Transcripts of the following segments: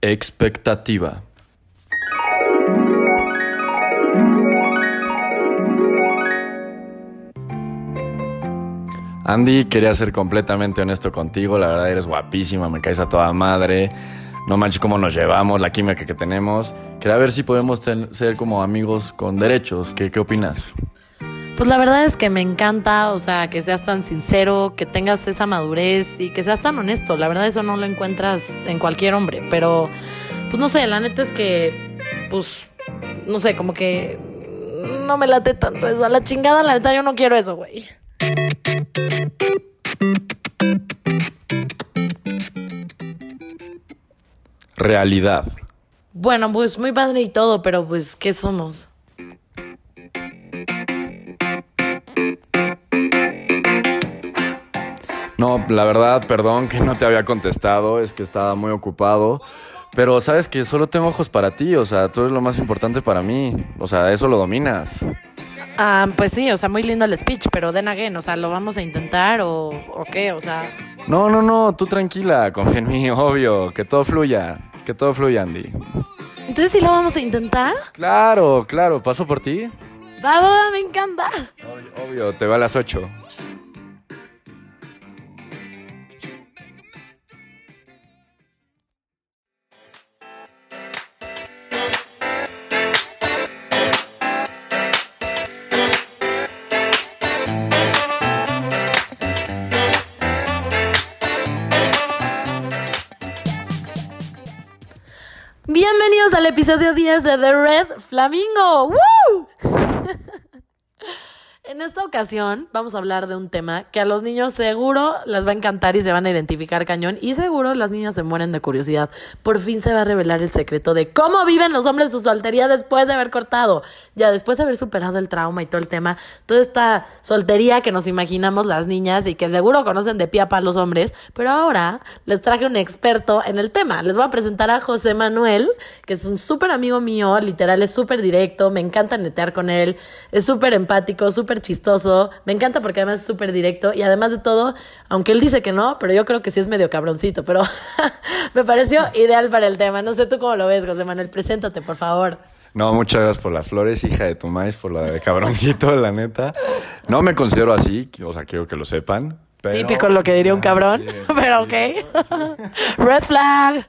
Expectativa. Andy, quería ser completamente honesto contigo. La verdad, eres guapísima, me caes a toda madre. No manches cómo nos llevamos, la química que tenemos. Quería ver si podemos ser como amigos con derechos. ¿Qué, qué opinas? Pues la verdad es que me encanta, o sea, que seas tan sincero, que tengas esa madurez y que seas tan honesto. La verdad eso no lo encuentras en cualquier hombre, pero pues no sé, la neta es que pues no sé, como que no me late tanto eso. A la chingada, la neta yo no quiero eso, güey. Realidad. Bueno, pues muy padre y todo, pero pues ¿qué somos? No, la verdad, perdón que no te había contestado, es que estaba muy ocupado. Pero sabes que solo tengo ojos para ti, o sea, tú eres lo más importante para mí. O sea, eso lo dominas. Ah, pues sí, o sea, muy lindo el speech, pero then again, o sea, ¿lo vamos a intentar o, o qué? O sea, No, no, no, tú tranquila, confía en mí, obvio, que todo fluya, que todo fluya, Andy. entonces sí lo vamos a intentar. Claro, claro, paso por ti. Va, va, va, me encanta. Obvio, obvio, te va a las 8. Episodio 10 de The Red Flamingo. ¡Woo! En esta ocasión vamos a hablar de un tema que a los niños seguro les va a encantar y se van a identificar cañón y seguro las niñas se mueren de curiosidad. Por fin se va a revelar el secreto de cómo viven los hombres su soltería después de haber cortado. Ya después de haber superado el trauma y todo el tema, toda esta soltería que nos imaginamos las niñas y que seguro conocen de pie a pa los hombres, pero ahora les traje un experto en el tema. Les voy a presentar a José Manuel, que es un súper amigo mío, literal, es súper directo, me encanta netear con él, es súper empático, súper chistoso, me encanta porque además es súper directo y además de todo, aunque él dice que no, pero yo creo que sí es medio cabroncito, pero me pareció ideal para el tema. No sé tú cómo lo ves, José Manuel, preséntate, por favor. No, muchas gracias por las flores, hija de tu maíz, por la de cabroncito, la neta. No me considero así, o sea, quiero que lo sepan. pero- Típico lo que diría un cabrón, pero ok. Red flag.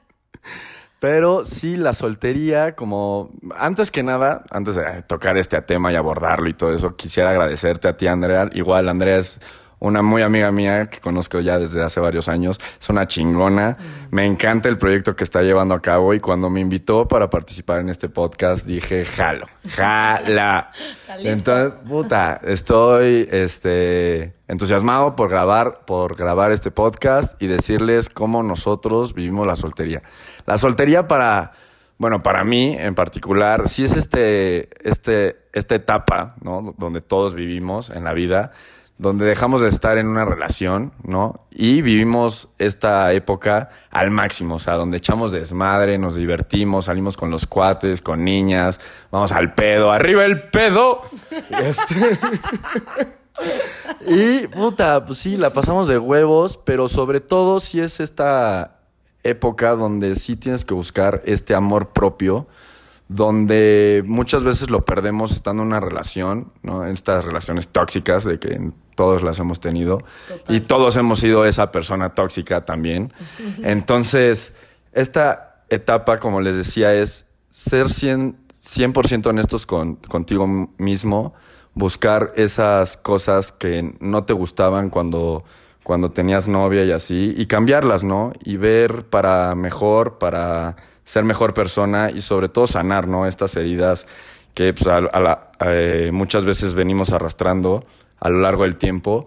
Pero sí, la soltería, como antes que nada, antes de tocar este tema y abordarlo y todo eso, quisiera agradecerte a ti, Andrea. Igual, Andrea es una muy amiga mía que conozco ya desde hace varios años. Es una chingona. Me encanta el proyecto que está llevando a cabo y cuando me invitó para participar en este podcast dije, jalo, jala. Entonces, puta, estoy este, entusiasmado por grabar, por grabar este podcast y decirles cómo nosotros vivimos la soltería. La soltería para, bueno, para mí en particular, sí es este, este, esta etapa, ¿no? Donde todos vivimos en la vida, donde dejamos de estar en una relación, ¿no? Y vivimos esta época al máximo, o sea, donde echamos desmadre, nos divertimos, salimos con los cuates, con niñas, vamos al pedo, arriba el pedo. Este- y puta, pues sí, la pasamos de huevos, pero sobre todo si es esta época donde sí tienes que buscar este amor propio, donde muchas veces lo perdemos estando en una relación, ¿no? En estas relaciones tóxicas de que todos las hemos tenido y todos hemos sido esa persona tóxica también. Entonces, esta etapa, como les decía, es ser 100, 100% honestos con, contigo mismo, buscar esas cosas que no te gustaban cuando, cuando tenías novia y así, y cambiarlas, ¿no? Y ver para mejor, para ser mejor persona y sobre todo sanar, ¿no? Estas heridas que pues, a, la- eh, muchas veces venimos arrastrando a lo largo del tiempo.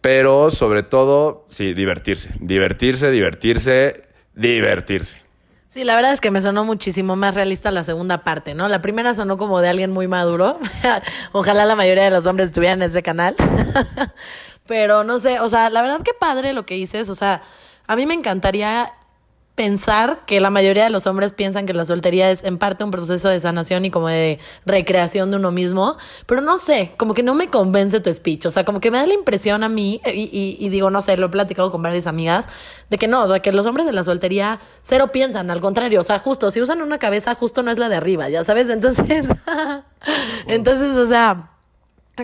Pero sobre todo, sí, divertirse. Divertirse, divertirse, divertirse. Sí, la verdad es que me sonó muchísimo más realista la segunda parte, ¿no? La primera sonó como de alguien muy maduro. Ojalá la mayoría de los hombres estuvieran en ese canal. Pero no sé, o sea, la verdad que padre lo que dices, o sea, a mí me encantaría pensar que la mayoría de los hombres piensan que la soltería es en parte un proceso de sanación y como de recreación de uno mismo, pero no sé, como que no me convence tu speech, o sea, como que me da la impresión a mí, y, y, digo, no sé, lo he platicado con varias amigas, de que no, o sea, que los hombres de la soltería cero piensan, al contrario, o sea, justo, si usan una cabeza, justo no es la de arriba, ya sabes, entonces, entonces, o sea,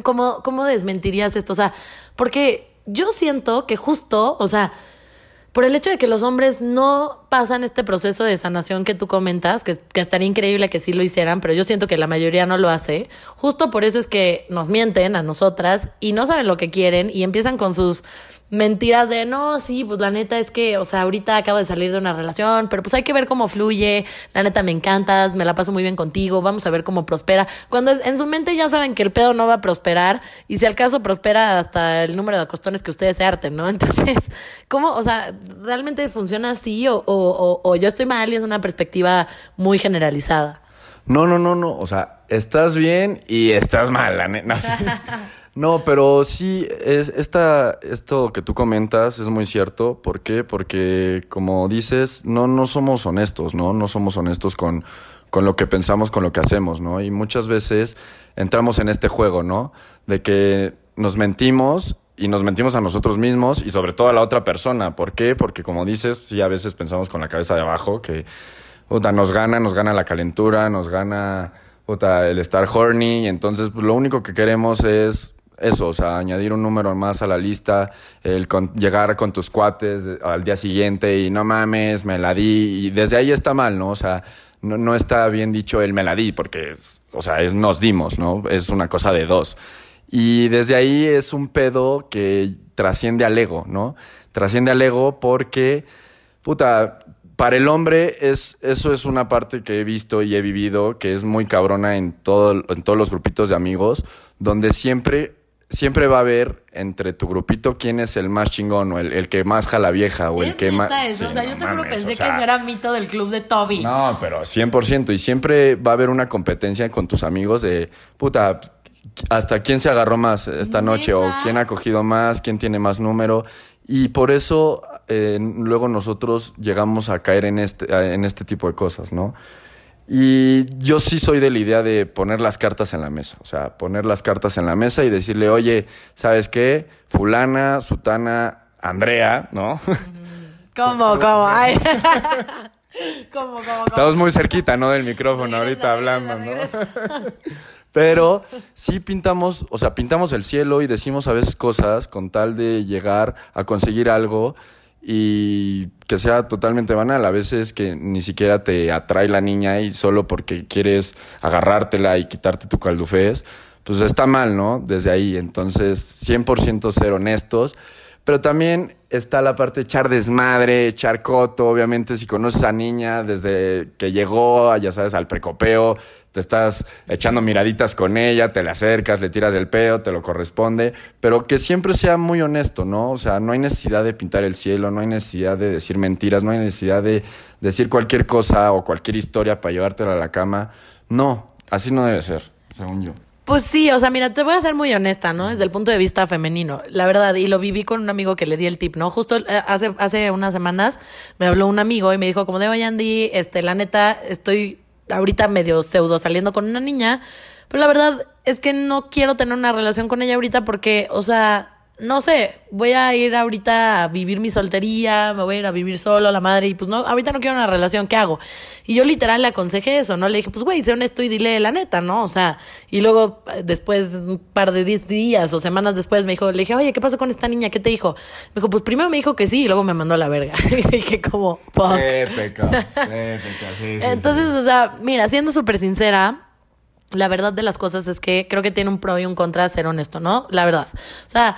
¿cómo, ¿cómo desmentirías esto? O sea, porque yo siento que justo, o sea, por el hecho de que los hombres no pasan este proceso de sanación que tú comentas, que, que, estaría increíble que sí lo hicieran, pero yo siento que la mayoría no lo hace, justo por eso es que nos mienten a nosotras y no saben lo que quieren y empiezan con sus mentiras de no, sí, pues la neta es que, o sea, ahorita acabo de salir de una relación, pero pues hay que ver cómo fluye, la neta me encantas, me la paso muy bien contigo, vamos a ver cómo prospera. Cuando en su mente ya saben que el pedo no va a prosperar y si al caso prospera hasta el número de acostones que ustedes se harten, ¿no? Entonces, ¿cómo, o sea, realmente funciona así o, o, o yo estoy mal y es una perspectiva muy generalizada? No, no, no, no, o sea, estás bien y estás mal, la neta. No, pero sí, es, esta, esto que tú comentas es muy cierto. ¿Por qué? Porque, como dices, no, no somos honestos, ¿no? No somos honestos con, con lo que pensamos, con lo que hacemos, ¿no? Y muchas veces entramos en este juego, ¿no? De que nos mentimos y nos mentimos a nosotros mismos y sobre todo a la otra persona. ¿Por qué? Porque, como dices, sí, a veces pensamos con la cabeza de abajo que puta, nos gana, nos gana la calentura, nos gana el estar horny y entonces pues, lo único que queremos es eso, o sea, añadir un número más a la lista, el llegar con tus cuates al día siguiente y no mames, me la di, y desde ahí está mal, ¿no? O sea, no, no está bien dicho el me la di, porque, o sea, es nos dimos, ¿no? Es una cosa de dos. Y desde ahí es un pedo que trasciende al ego, ¿no? Trasciende al ego porque, puta, para el hombre es, eso es una parte que he visto y he vivido que es muy cabrona en, todo, en todos los grupitos de amigos, donde siempre siempre va a haber entre tu grupito quién es el más chingón o el, que más jala vieja o el que más... Eso? o sea, yo te pensé que eso era mito del club de Toby. No, pero 100%. Y siempre va a haber una competencia con tus amigos de, puta, hasta quién se agarró más esta noche o quién ha cogido más, quién tiene más número. Y por eso eh, luego nosotros llegamos a caer en este, en este tipo de cosas, ¿no? Y yo sí soy de la idea de poner las cartas en la mesa, o sea, poner las cartas en la mesa y decirle, oye, ¿sabes qué? Fulana, Sutana, Andrea, ¿no? ¿Cómo, cómo? Ay. ¿Cómo, cómo, Estamos muy cerquita, ¿no? Del micrófono ahorita hablando, ¿no? Pero sí pintamos, o sea, pintamos el cielo y decimos a veces cosas con tal de llegar a conseguir algo y que sea totalmente banal. A veces que ni siquiera te atrae la niña y solo porque quieres agarrártela y quitarte tu caldufés, pues está mal, ¿no? Desde ahí. Entonces, 100% ser honestos. Pero también está la parte de echar desmadre, echar coto. Obviamente, si conoces a niña desde que llegó, ya sabes, al precopeo, te estás echando miraditas con ella, te le acercas, le tiras el peo, te lo corresponde, pero que siempre sea muy honesto, ¿no? O sea, no hay necesidad de pintar el cielo, no hay necesidad de decir mentiras, no hay necesidad de decir cualquier cosa o cualquier historia para llevártela a la cama. No, así no debe ser, según yo. Pues sí, o sea, mira, te voy a ser muy honesta, ¿no? Desde el punto de vista femenino, la verdad, y lo viví con un amigo que le di el tip, ¿no? Justo eh, hace, hace unas semanas me habló un amigo y me dijo, como de, oye, Andy, este, la neta, estoy ahorita medio pseudo saliendo con una niña, pero la verdad es que no quiero tener una relación con ella ahorita porque, o sea, no sé, voy a ir ahorita a vivir mi soltería, me voy a ir a vivir solo, la madre, y pues no, ahorita no quiero una relación, ¿qué hago? Y yo literal le aconsejé eso, ¿no? Le dije, pues güey, sé honesto y dile la neta, ¿no? O sea, y luego eh, después, un par de días o semanas después, me dijo, le dije, oye, ¿qué pasó con esta niña? ¿Qué te dijo? Me dijo, pues primero me dijo que sí y luego me mandó a la verga. y dije, como, fuck. Entonces, o sea, mira, siendo súper sincera, la verdad de las cosas es que creo que tiene un pro y un contra ser honesto, ¿no? La verdad. O sea,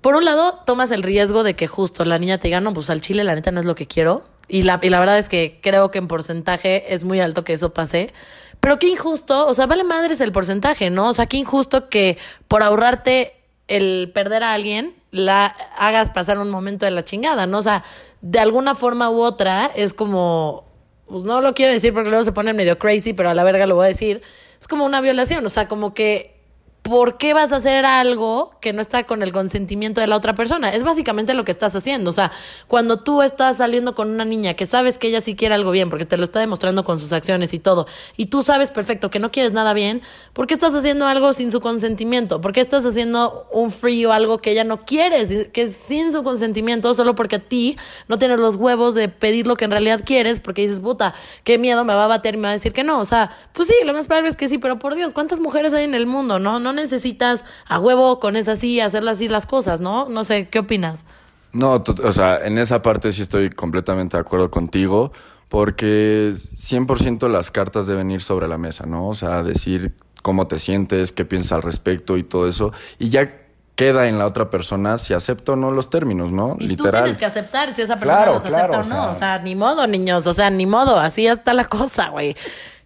por un lado, tomas el riesgo de que justo la niña te diga, no, pues al chile la neta no es lo que quiero. Y la, y la verdad es que creo que en porcentaje es muy alto que eso pase. Pero qué injusto, o sea, vale madres el porcentaje, ¿no? O sea, qué injusto que por ahorrarte el perder a alguien, la hagas pasar un momento de la chingada, ¿no? O sea, de alguna forma u otra es como, pues no lo quiero decir porque luego se pone medio crazy, pero a la verga lo voy a decir, es como una violación, o sea, como que ¿por qué vas a hacer algo que no está con el consentimiento de la otra persona? Es básicamente lo que estás haciendo. O sea, cuando tú estás saliendo con una niña que sabes que ella sí quiere algo bien, porque te lo está demostrando con sus acciones y todo, y tú sabes perfecto que no quieres nada bien, ¿por qué estás haciendo algo sin su consentimiento? ¿Por qué estás haciendo un free o algo que ella no quiere, que es sin su consentimiento, solo porque a ti no tienes los huevos de pedir lo que en realidad quieres, porque dices, puta, qué miedo me va a bater y me va a decir que no? O sea, pues sí, lo más probable es que sí, pero por Dios, ¿cuántas mujeres hay en el mundo? No, no necesitas a huevo con esa así hacerlas así las cosas, ¿no? No sé, ¿qué opinas? No, o sea, en esa parte sí estoy completamente de acuerdo contigo, porque 100% las cartas deben ir sobre la mesa, ¿no? O sea, decir cómo te sientes, qué piensas al respecto y todo eso. Y ya queda en la otra persona si acepta o no los términos, ¿no? Y Literal. tú tienes que aceptar si esa persona los acepta o no. O sea, ni modo, niños. O sea, ni modo. Así está la cosa, güey.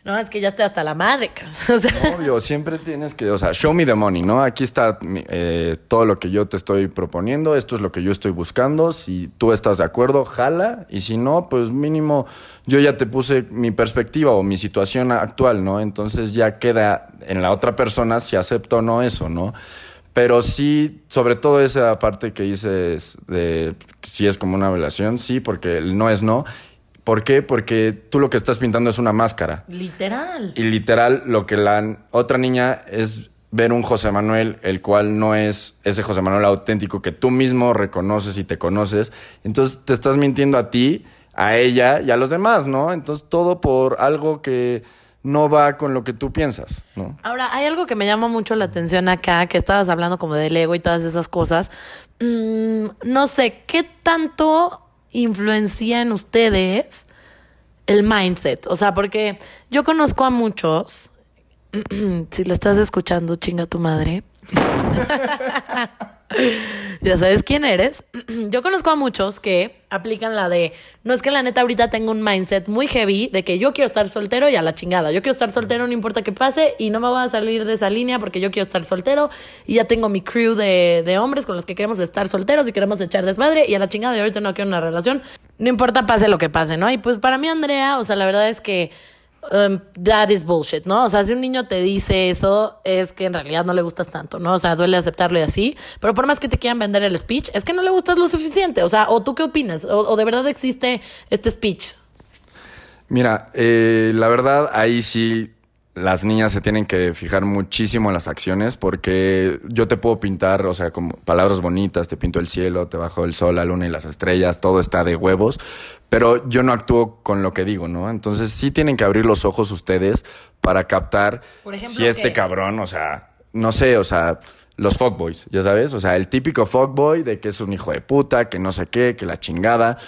No, es que ya estoy hasta la madre. O. Obvio, siempre tienes que, o sea, show me the money, ¿no? Aquí está eh, todo lo que yo te estoy proponiendo, esto es lo que yo estoy buscando. Si tú estás de acuerdo, jala. Y si no, pues mínimo yo ya te puse mi perspectiva o mi situación actual, ¿no? Entonces ya queda en la otra persona si acepto o no eso, ¿no? Pero sí, sobre todo esa parte que dices de si es como una relación, sí, porque el no es no. ¿Por qué? Porque tú lo que estás pintando es una máscara. Literal. Y literal, lo que la otra niña es ver un José Manuel, el cual no es ese José Manuel auténtico que tú mismo reconoces y te conoces. Entonces te estás mintiendo a ti, a ella y a los demás, ¿no? Entonces todo por algo que no va con lo que tú piensas, ¿no? Ahora, hay algo que me llama mucho la atención acá, que estabas hablando como del ego y todas esas cosas. Mm, no sé, ¿qué tanto influencia en ustedes el mindset? O sea, porque yo conozco a muchos, si le estás escuchando, chinga tu madre. ya sabes quién eres. Yo conozco a muchos que aplican la de, no es que la neta ahorita tengo un mindset muy heavy de que yo quiero estar soltero y a la chingada. Yo quiero estar soltero, no importa qué pase, y no me voy a salir de esa línea porque yo quiero estar soltero y ya tengo mi crew de, de hombres con los que queremos estar solteros y queremos echar desmadre y a la chingada y ahorita no quiero una relación. No importa pase lo que pase, ¿no? Y pues para mí, Andrea, o sea, la verdad es que um, that is bullshit, ¿no? O sea, si un niño te dice eso, es que en realidad no le gustas tanto, ¿no? O sea, duele aceptarlo y así, pero por más que te quieran vender el speech, es que no le gustas lo suficiente, o sea, ¿o tú qué opinas? ¿O, de verdad existe este speech? Mira, eh, la verdad, ahí sí las niñas se tienen que fijar muchísimo en las acciones porque yo te puedo pintar, o sea, como palabras bonitas, te pinto el cielo, te bajo el sol, la luna y las estrellas, todo está de huevos, pero yo no actúo con lo que digo, ¿no? Entonces sí tienen que abrir los ojos ustedes para captar si este cabrón, o sea, no sé, o sea, los fuckboys, ya sabes, o sea, el típico fuckboy de que es un hijo de puta, que no sé qué, que la chingada.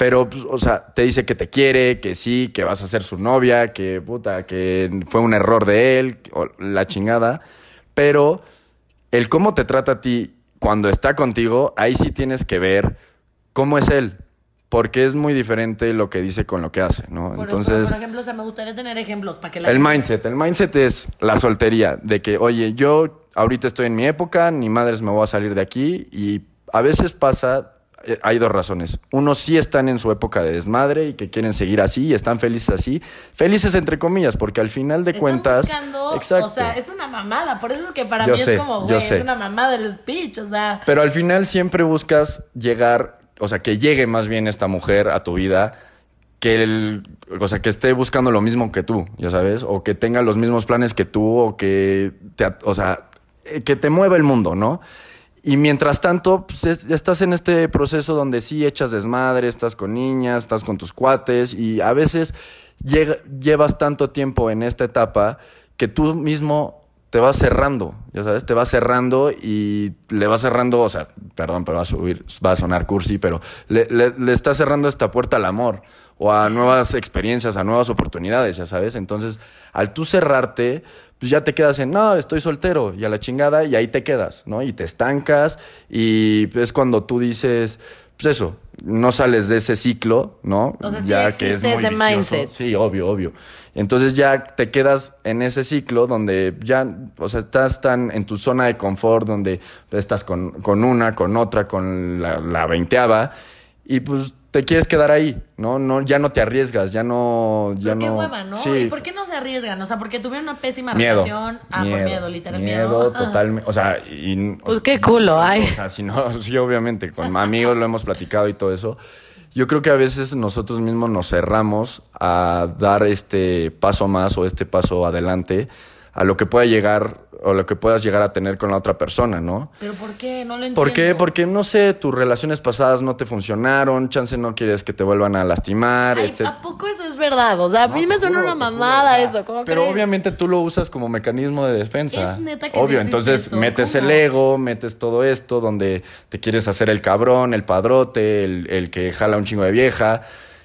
Pero, pues, o sea, te dice que te quiere, que sí, que vas a ser su novia, que puta, que fue un error de él, o la chingada. Pero el cómo te trata a ti cuando está contigo, ahí sí tienes que ver cómo es él. Porque es muy diferente lo que dice con lo que hace, ¿no? Entonces. Por ejemplo, o sea, me gustaría tener ejemplos para que la. El mindset. El mindset es la soltería. De que, oye, yo ahorita estoy en mi época, ni madres me voy a salir de aquí. Y a veces pasa hay dos razones. Uno, sí están en su época de desmadre y que quieren seguir así y están felices así. Felices entre comillas, porque al final de cuentas. exacto. O sea, es una mamada. Por eso es que para mí es como, güey, es una mamada el speech. O sea. Pero al final siempre buscas llegar, o sea, que llegue más bien esta mujer a tu vida. Que el, o sea, que esté buscando lo mismo que tú, ya sabes, o que tenga los mismos planes que tú, o que te, o sea, eh, que te mueva el mundo, ¿no? Y mientras tanto, pues, estás en este proceso donde sí echas desmadre, estás con niñas, estás con tus cuates y a veces llevas tanto tiempo en esta etapa que tú mismo te vas cerrando, ya sabes, te vas cerrando y le vas cerrando, o sea, perdón, pero va a subir, va a sonar cursi, pero le, le, le estás cerrando esta puerta al amor o a nuevas experiencias, a nuevas oportunidades, ya sabes. Entonces, al tú cerrarte, pues ya te quedas en, no, estoy soltero y a la chingada y ahí te quedas, ¿no? Y te estancas y es cuando tú dices, pues eso, no sales de ese ciclo, ¿no? O sea, ya que es muy ese mindset. Sí, obvio, obvio. Entonces ya te quedas en ese ciclo donde ya, o sea, estás tan en tu zona de confort, donde estás con, con una, con otra, con la, la veinteava, y pues te quieres quedar ahí, ¿no? no ya no te arriesgas, ya no... Ya qué no... hueva, ¿no? ¿Y por qué no se arriesgan? O sea, porque tuvieron una pésima Miedo. relación. Ah, por miedo, literal. Miedo, totalmente. O sea, y. Pues qué culo, ay. O sea, si no, sí, obviamente, con amigos lo hemos platicado y todo eso. Yo creo que a veces nosotros mismos nos cerramos a dar este paso más o este paso adelante a lo que pueda llegar o lo que puedas llegar a tener con la otra persona, ¿no? ¿Pero por qué? No lo entiendo. ¿Por qué? Porque, no sé, tus relaciones pasadas no te funcionaron, chance no quieres que te vuelvan a lastimar, Ay, etc. ¿a poco eso es verdad? O sea, a mí me suena juro, una juro, mamada eso. ¿Cómo Pero crees? obviamente tú lo usas como mecanismo de defensa. Es neta que Obvio, entonces esto, metes ¿cómo? el ego, metes todo esto donde te quieres hacer el cabrón, el padrote, el, el que jala un chingo de vieja.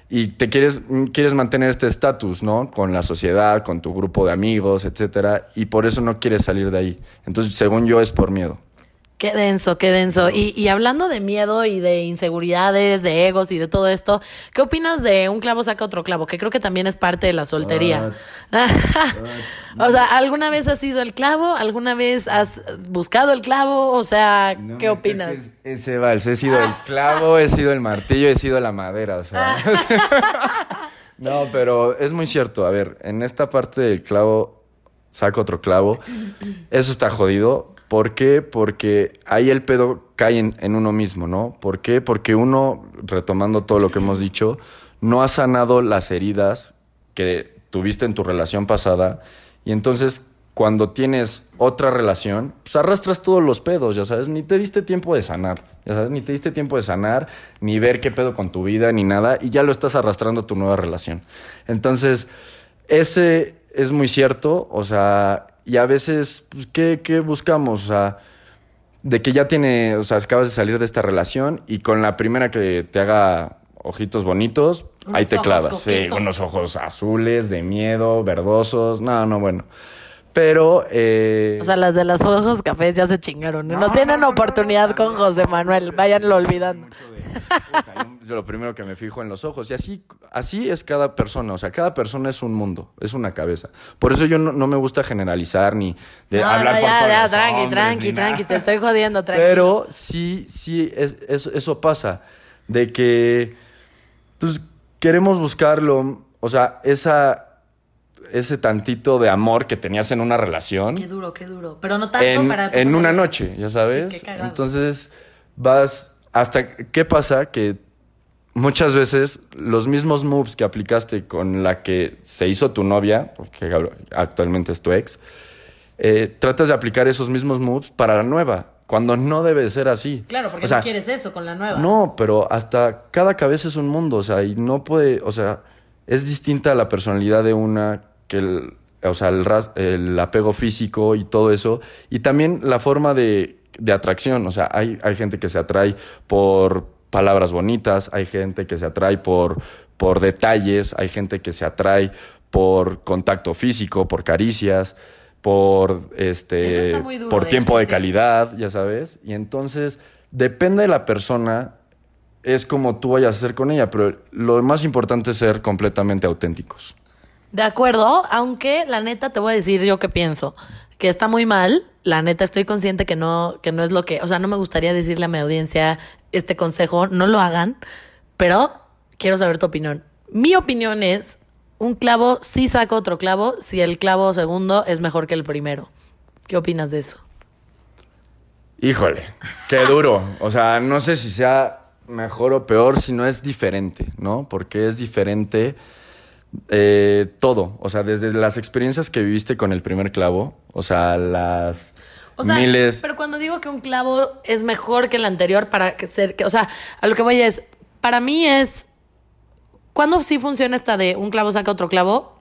Y te quieres, quieres mantener este estatus, ¿no? Con la sociedad, con tu grupo de amigos, etcétera. Y por eso no quieres salir de ahí. Entonces, según yo, es por miedo. Qué denso, qué denso. Y, y hablando de miedo y de inseguridades, de egos y de todo esto, ¿qué opinas de un clavo saca otro clavo? Que creo que también es parte de la soltería. o sea, ¿alguna vez has sido el clavo? ¿Alguna vez has buscado el clavo? O sea, ¿qué opinas? Ese vals, he sido el clavo, he sido el martillo, he sido la madera, o sea. no, pero es muy cierto. A ver, en esta parte del clavo, saco otro clavo. Eso está jodido. ¿Por qué? Porque ahí el pedo cae en, uno mismo, ¿no? ¿Por qué? Porque uno, retomando todo lo que hemos dicho, no ha sanado las heridas que tuviste en tu relación pasada. Y entonces, cuando tienes otra relación, pues arrastras todos los pedos, ya sabes, ni te diste tiempo de sanar, ya sabes, ni te diste tiempo de sanar, ni ver qué pedo con tu vida, ni nada, y ya lo estás arrastrando a tu nueva relación. Entonces, ese es muy cierto, o sea, y a veces, pues, ¿qué, qué buscamos? O sea, de que ya tiene, o sea, acabas de salir de esta relación y con la primera que te haga ojitos bonitos, Unos ahí te clavas. Sí, unos ojos azules, de miedo, verdosos. No, no, bueno. Pero, eh, O sea, las de los ojos cafés ya se chingaron. No, No, tienen no, no, oportunidad no, con José Manuel. Váyanlo olvidando. mucho de- Puta, yo lo primero que me fijo en los ojos. Y así, así es cada persona. O sea, cada persona es un mundo, es una cabeza. Por eso yo no, no me gusta generalizar ni de No, hablar no, por ya, ya, los tranqui, hombres, tranqui, tranqui. Te estoy jodiendo, tranqui. Pero sí, sí, es, es- eso pasa. De que, pues, queremos buscarlo. O sea, esa, ese tantito de amor que tenías en una relación Qué duro, qué duro. Pero no tanto en, para... en una noche, ya sabes. Sí, qué cagado. Entonces vas hasta qué pasa que muchas veces los mismos moves que aplicaste con la que se hizo tu novia, porque actualmente es tu ex, eh, tratas de aplicar esos mismos moves para la nueva, cuando no debe de ser así. Claro, porque O sea, no quieres eso con la nueva. no, pero hasta cada cabeza es un mundo, o sea, y no puede, o sea, es distinta la personalidad de una que el, o sea, el, ras- el apego físico y todo eso, y también la forma de, de atracción, o sea, hay, hay gente que se atrae por palabras bonitas, hay gente que se atrae por, por detalles, hay gente que se atrae por contacto físico, por caricias, por este por tiempo de calidad, ya sabes, y entonces depende de la persona es como tú vayas a hacer con ella, pero lo más importante es ser completamente auténticos. De acuerdo, aunque la neta te voy a decir yo qué pienso, que está muy mal, la neta estoy consciente que no que no es lo que, o sea, no me gustaría decirle a mi audiencia este consejo, no lo hagan, pero quiero saber tu opinión. Mi opinión es un clavo sí saca otro clavo si el clavo segundo es mejor que el primero. ¿Qué opinas de eso? Híjole, qué duro. O sea, no sé si sea mejor o peor, si no es diferente, ¿no? Porque es diferente eh, todo. O sea, desde las experiencias que viviste con el primer clavo, o sea, las O sea, miles... pero cuando digo que un clavo es mejor que el anterior para que ser, que, o sea, a lo que voy es, para mí es, cuando sí funciona esta de un clavo saca otro clavo,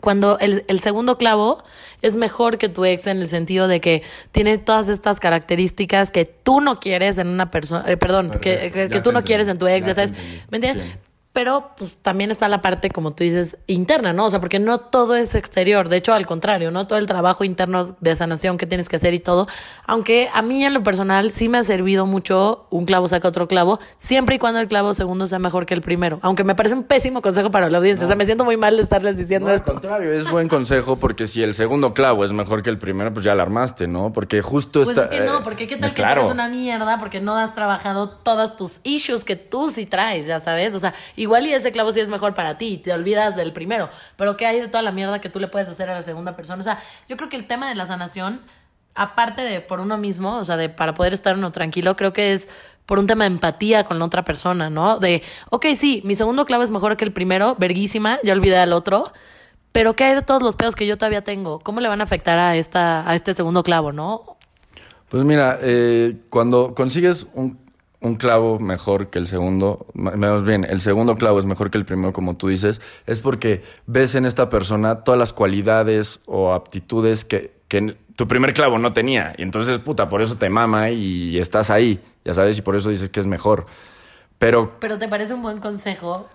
cuando el, el segundo clavo es mejor que tu ex en el sentido de que tiene todas estas características que tú no quieres en una persona, eh, perdón, que, Perfecto, que- tú no quieres en tu ex, entendí, ya ya sabes. ¿me entiendes? Sí. Pero pues también está la parte, como tú dices, interna, ¿no? O sea, porque no todo es exterior. De hecho, al contrario, ¿no? Todo el trabajo interno de sanación que tienes que hacer y todo. Aunque a mí en lo personal sí me ha servido mucho un clavo saca otro clavo, siempre y cuando el clavo segundo sea mejor que el primero. Aunque me parece un pésimo consejo para la audiencia. O sea, me siento muy mal de estarles diciendo No, al esto. contrario, es buen consejo porque si el segundo clavo es mejor que el primero, pues ya la armaste, ¿no? Porque justo Pues está... es que no, eh, porque qué tal que claro. tú eres una mierda porque no has trabajado todas tus issues que tú sí traes, ya sabes. O sea, igual igual y ese clavo sí es mejor para ti, te olvidas del primero, pero ¿qué hay de toda la mierda que tú le puedes hacer a la segunda persona? O sea, yo creo que el tema de la sanación, aparte de por uno mismo, o sea, de para poder estar uno tranquilo, creo que es por un tema de empatía con la otra persona, ¿no? De, ok, sí, mi segundo clavo es mejor que el primero, verguísima, ya olvidé al otro, pero ¿qué hay de todos los pedos que yo todavía tengo? ¿Cómo le van a afectar a, esta, a este segundo clavo, no? Pues mira, eh, cuando consigues un, un clavo mejor que el segundo, más bien, el segundo clavo es mejor que el primero, como tú dices, es porque ves en esta persona todas las cualidades o aptitudes que, que tu primer clavo no tenía. Y entonces, puta, por eso te mama y estás ahí, ya sabes, y por eso dices que es mejor. Pero Pero ¿te parece un buen consejo?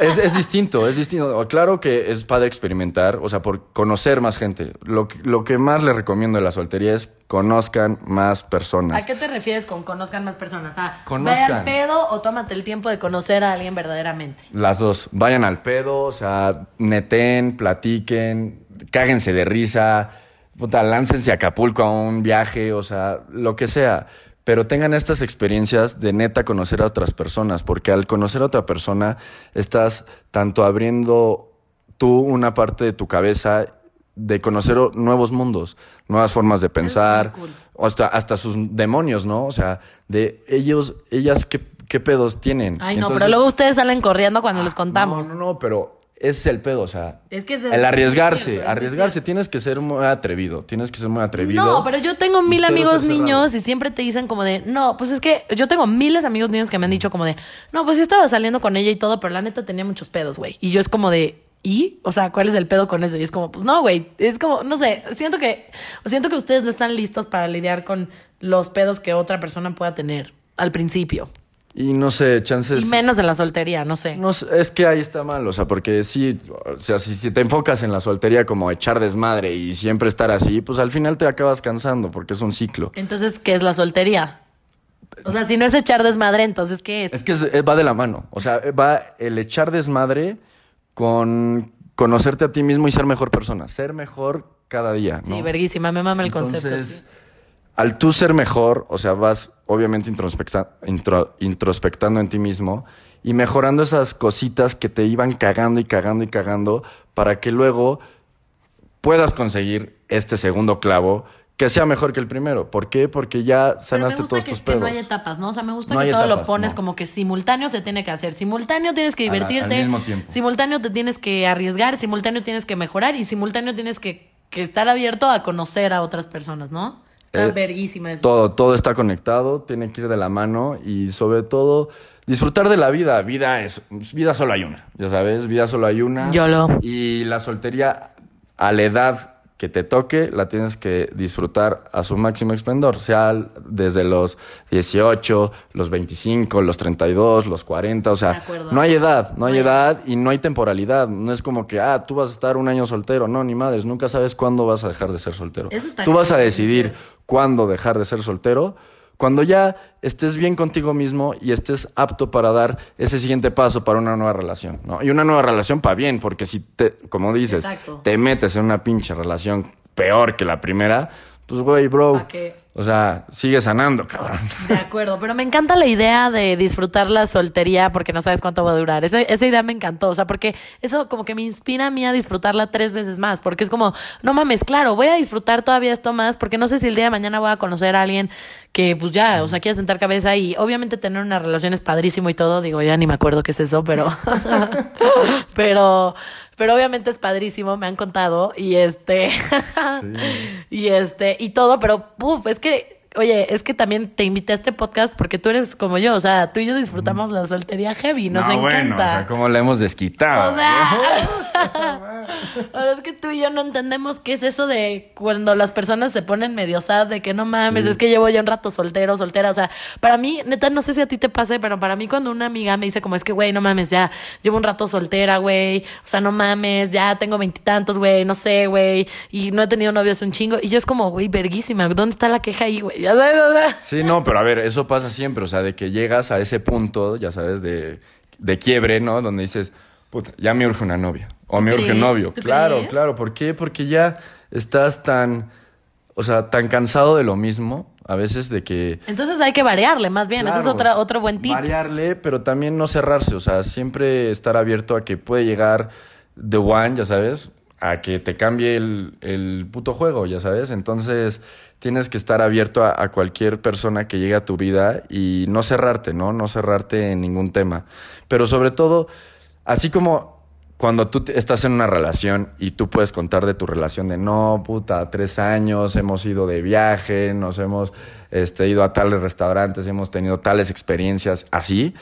Es, es distinto, es distinto. Claro que es padre experimentar, o sea, por conocer más gente. Lo, que- lo que más les recomiendo de la soltería es conozcan más personas. ¿A qué te refieres con conozcan más personas? ¿A Conozcan. ve al pedo o tómate el tiempo de conocer a alguien verdaderamente? Las dos. Vayan al pedo, o sea, neten, platiquen, cáguense de risa, puta, láncense a Acapulco a un viaje, o sea, lo que sea. Pero tengan estas experiencias de neta conocer a otras personas, porque al conocer a otra persona estás tanto abriendo tú una parte de tu cabeza de conocer nuevos mundos, nuevas formas de pensar, cool. hasta, hasta sus demonios, ¿no? O sea, de ellos, ellas, ¿qué, qué pedos tienen? Ay, no, pero luego ustedes salen corriendo cuando les contamos. no, no, no, pero ese es el pedo, o sea. Es que es- el es arriesgarse, arriesgarse, tienes que ser muy atrevido, tienes que ser muy atrevido. No, pero yo tengo mil amigos niños y siempre te dicen como de, no, pues es que yo tengo miles de amigos niños que me han dicho como de, no, pues sí estaba saliendo con ella y todo, pero la neta tenía muchos pedos, güey. Y yo es como de, ¿y? O sea, ¿cuál es el pedo con eso? Y es como, pues no, güey, es como, no sé, siento que, siento que ustedes no están listos para lidiar con los pedos que otra persona pueda tener al principio. Y no sé, chances. Y menos en la soltería, no sé. No sé, es que ahí está mal, o sea, porque sí, o sea, si, si te enfocas en la soltería como echar desmadre y siempre estar así, pues al final te acabas cansando porque es un ciclo. Entonces, ¿qué es la soltería? O sea, si no es echar desmadre, entonces, ¿qué es? Es que es- eh, va de la mano, o sea, va el echar desmadre con conocerte a ti mismo y ser mejor persona, ser mejor cada día, ¿no? Sí, verguísima, me mama el concepto. Sí. Al tú ser mejor, o sea, vas obviamente introspecta- intro- introspectando en ti mismo y mejorando esas cositas que te iban cagando y cagando y cagando para que luego puedas conseguir este segundo clavo que sea mejor que el primero. ¿Por qué? Porque ya Pero me sanaste gusta todos que, tus que pedos. no hay etapas, ¿no? O sea, me gusta No que todo lo pones no. como que simultáneo se tiene que hacer. Simultáneo tienes que la- al divertirte. mismo tiempo. Simultáneo te tienes que arriesgar. Simultáneo tienes que mejorar. Y simultáneo tienes que, que estar abierto a conocer a otras personas, ¿no? Está Eh, verguísima eso. Todo, todo está conectado, tiene que ir de la mano y sobre todo disfrutar de la vida. Vida es, vida solo hay una, ya sabes, vida solo hay una. YOLO. Y la soltería a la edad que te toque la tienes que disfrutar a su máximo esplendor, sea desde los 18, los 25, los 32, los 40, o sea, no hay edad, no hay edad y no hay temporalidad, no es como que, ah, tú vas a estar un año soltero, no, ni madres, nunca sabes cuándo vas a dejar de ser soltero. Eso está Tú vas a decidir cuándo dejar de ser soltero, cuando ya estés bien contigo mismo y estés apto para dar ese siguiente paso para una nueva relación, ¿no? Y una nueva relación para bien, porque si te, como dices, Exacto. te metes en una pinche relación peor que la primera, pues güey, bro. O sea, sigue sanando, cabrón. De acuerdo, pero me encanta la idea de disfrutar la soltería porque no sabes cuánto va a durar. Esa, esa idea me encantó, o sea, porque eso como que me inspira a mí a disfrutarla tres veces más, porque es como, no mames, claro, voy a disfrutar todavía esto más, porque no sé si el día de mañana voy a conocer a alguien que pues ya, o sea, quiera sentar cabeza y obviamente tener una relación es padrísimo y todo, digo, ya ni me acuerdo qué es eso, pero, pero, pero obviamente es padrísimo, me han contado y este, y este, y todo, pero puf, es que, oye, es que también te invité a este podcast porque tú eres como yo, o sea, tú y yo disfrutamos la soltería heavy, nos no, encanta. bueno, o sea, cómo le hemos desquitado. O sea, o sea, es que tú y yo no entendemos qué es eso de cuando las personas se ponen medio sad de que no mames, es que llevo ya un rato soltero, soltera. O sea, para mí, neta, no sé si a ti te pase, pero para mí cuando una amiga me dice como es que, güey, no mames, ya llevo un rato soltera, güey. O sea, no mames, ya tengo veintitantos, güey, no sé, güey. Y no he tenido novios un chingo. Y yo es como, güey, verguísima, ¿dónde está la queja ahí, güey? Ya sabes, o sea. Sí, no, pero a ver, eso pasa siempre, o sea, de que llegas a ese punto, ya sabes, de, de quiebre, ¿no? Donde dices, puta, ya me urge una novia, o ¿Tú me urge un novio. ¿Tú Claro, crees? claro, ¿por qué? Porque ya estás tan, o sea, tan cansado de lo mismo, A veces de que... Entonces hay que variarle, más bien. Ese es Claro, otra, otro buen tip. Variarle, pero también no cerrarse. O sea, siempre estar abierto a que puede llegar The One, ya sabes, a que te cambie el, el puto juego, ya sabes. Entonces tienes que estar abierto a, cualquier persona que llegue a tu vida y no cerrarte, ¿no? No cerrarte en ningún tema. Pero sobre todo, así como cuando tú estás en una relación y tú puedes contar de tu relación de no, puta, tres años, hemos ido de viaje, nos hemos este, ido a tales restaurantes, hemos tenido tales experiencias así.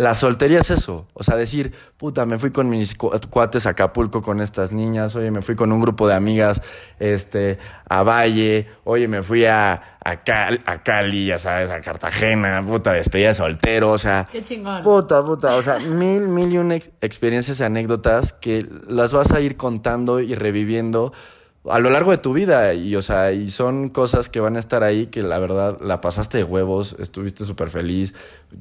La soltería es eso, o sea, decir, puta, me fui con mis cu- cuates a Acapulco con estas niñas, oye, me fui con un grupo de amigas este, a Valle, oye, me fui a, a, Cal- a Cali, ya sabes, a Cartagena, puta, despedida de soltero, o sea, Qué chingón. Puta, puta, o sea, mil, mil y una ex- experiencias y anécdotas que las vas a ir contando y reviviendo a lo largo de tu vida. Y, o sea, y son cosas que van a estar ahí que la verdad la pasaste de huevos, estuviste súper feliz,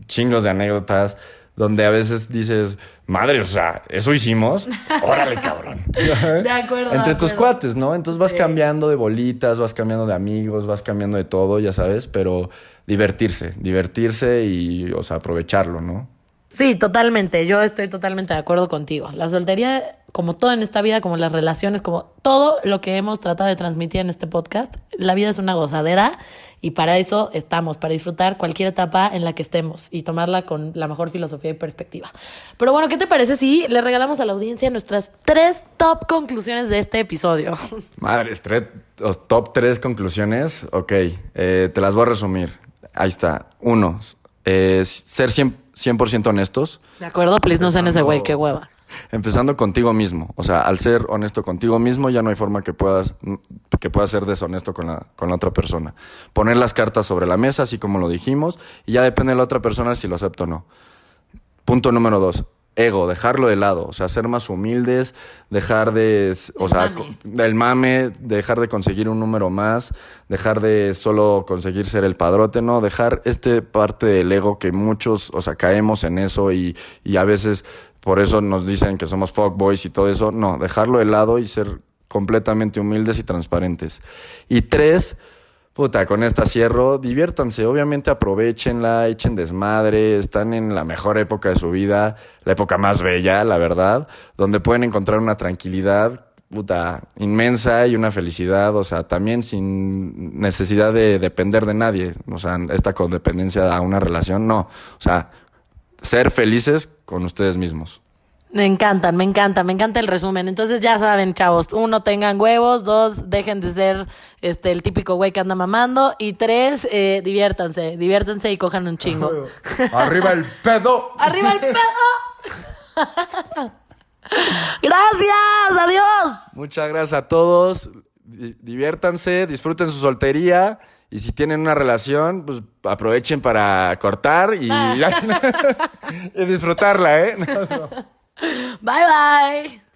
chingos de anécdotas, donde a veces dices, madre, o sea, ¿eso hicimos? Órale, cabrón. De acuerdo. Entre de tus cuates, ¿no? Entonces vas Sí. cambiando de bolitas, vas cambiando de amigos, vas cambiando de todo, ya sabes, pero divertirse, divertirse y, o sea, aprovecharlo, ¿no? Sí, totalmente. Yo estoy totalmente de acuerdo contigo. La soltería, como todo en esta vida, como las relaciones, como todo lo que hemos tratado de transmitir en este podcast, la vida es una gozadera y para eso estamos, para disfrutar cualquier etapa en la que estemos y tomarla con la mejor filosofía y perspectiva. Pero bueno, ¿qué te parece si le regalamos a la audiencia nuestras tres top conclusiones de este episodio? Madres, tre- os- top tres conclusiones. Ok, eh, te las voy a resumir. Ahí está. Uno, eh, ser 100%, 100% honestos. ¿De acuerdo? Please no sean ese güey, qué hueva. Empezando contigo mismo. O sea, al ser honesto contigo mismo, ya no hay forma que puedas, que puedas ser deshonesto con la, con la otra persona. Poner las cartas sobre la mesa, así como lo dijimos, y ya depende de la otra persona si lo acepta o no. Punto número dos. Ego, dejarlo de lado, o sea, ser más humildes, dejar de, o El sea, mame. del mame, dejar de conseguir un número más, dejar de solo conseguir ser el padrote, no, dejar este parte del ego que muchos, o sea, caemos en eso y, y a veces por eso nos dicen que somos fuckboys y todo eso, no, dejarlo de lado y ser completamente humildes y transparentes. Y tres, Puta, con esta cierro, diviértanse, obviamente aprovechenla, echen desmadre, están en la mejor época de su vida, la época más bella, la verdad, donde pueden encontrar una tranquilidad, puta, inmensa y una felicidad, o sea, también sin necesidad de depender de nadie, o sea, esta codependencia a una relación, no, o sea, ser felices con ustedes mismos. Me encantan, me encanta, me encanta el resumen. Entonces ya saben, chavos, uno, tengan huevos, dos, dejen de ser este el típico güey que anda mamando y tres, eh, diviértanse, diviértanse y cojan un chingo. Arriba el pedo. ¡Arriba el pedo! Gracias, adiós. Muchas gracias a todos. Di- Diviértanse, disfruten su soltería. Y si tienen una relación, pues aprovechen para cortar y, y disfrutarla, ¿eh? Bye bye.